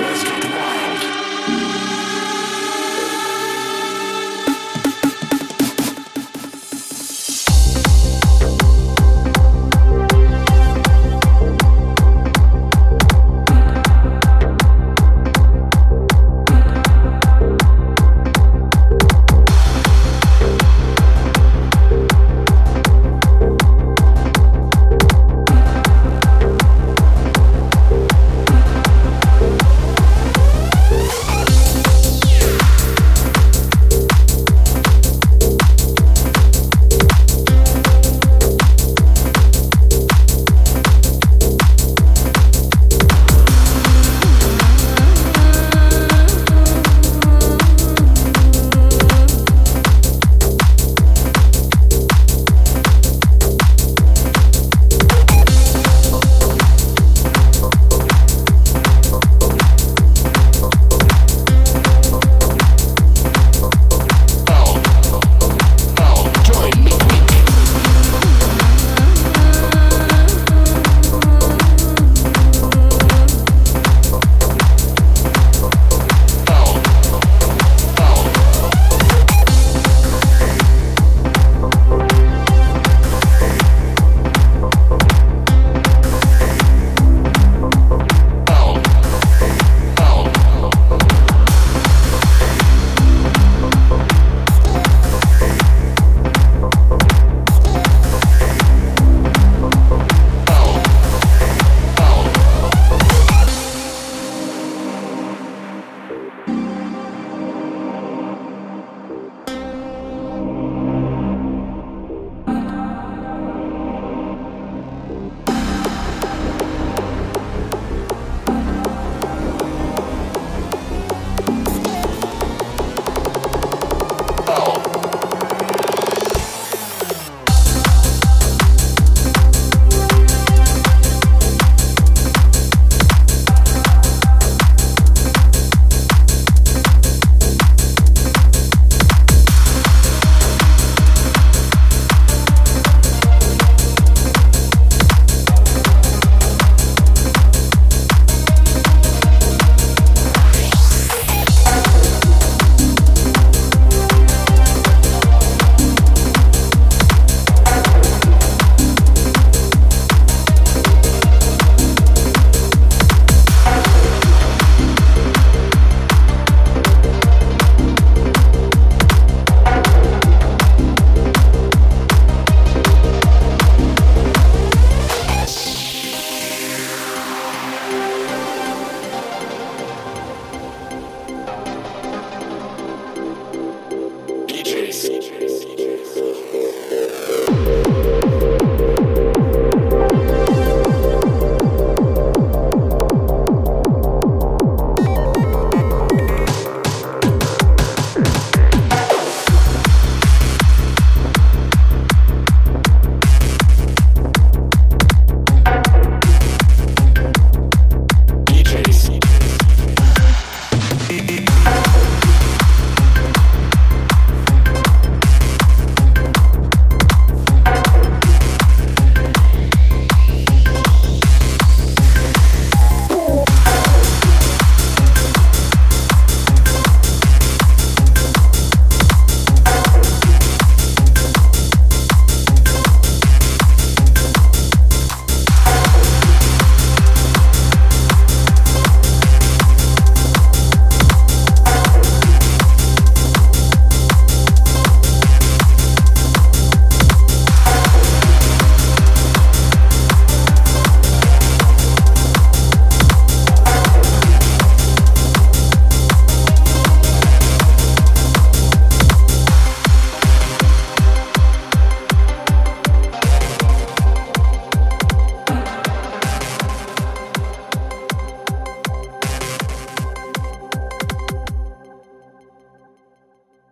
Let's go.